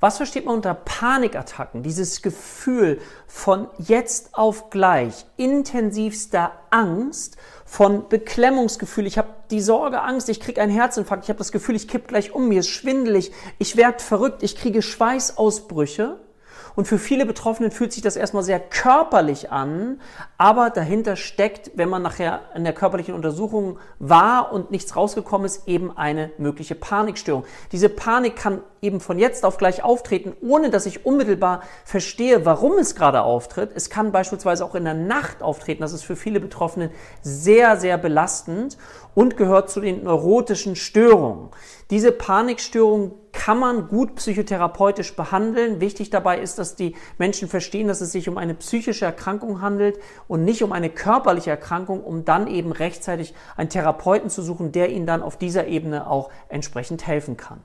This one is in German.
Was versteht man unter Panikattacken? Dieses Gefühl von jetzt auf gleich, intensivster Angst, von Beklemmungsgefühl. Ich habe die Sorge, Angst, ich kriege einen Herzinfarkt, ich habe das Gefühl, ich kipp gleich um, mir ist schwindelig, ich werde verrückt, ich kriege Schweißausbrüche. Und für viele Betroffenen fühlt sich das erstmal sehr körperlich an, aber dahinter steckt, wenn man nachher in der körperlichen Untersuchung war und nichts rausgekommen ist, eben eine mögliche Panikstörung. Diese Panik kann eben von jetzt auf gleich auftreten, ohne dass ich unmittelbar verstehe, warum es gerade auftritt. Es kann beispielsweise auch in der Nacht auftreten. Das ist für viele Betroffenen sehr, sehr belastend und gehört zu den neurotischen Störungen. Diese Panikstörung kann man gut psychotherapeutisch behandeln. Wichtig dabei ist, dass die Menschen verstehen, dass es sich um eine psychische Erkrankung handelt und nicht um eine körperliche Erkrankung, um dann eben rechtzeitig einen Therapeuten zu suchen, der ihnen dann auf dieser Ebene auch entsprechend helfen kann.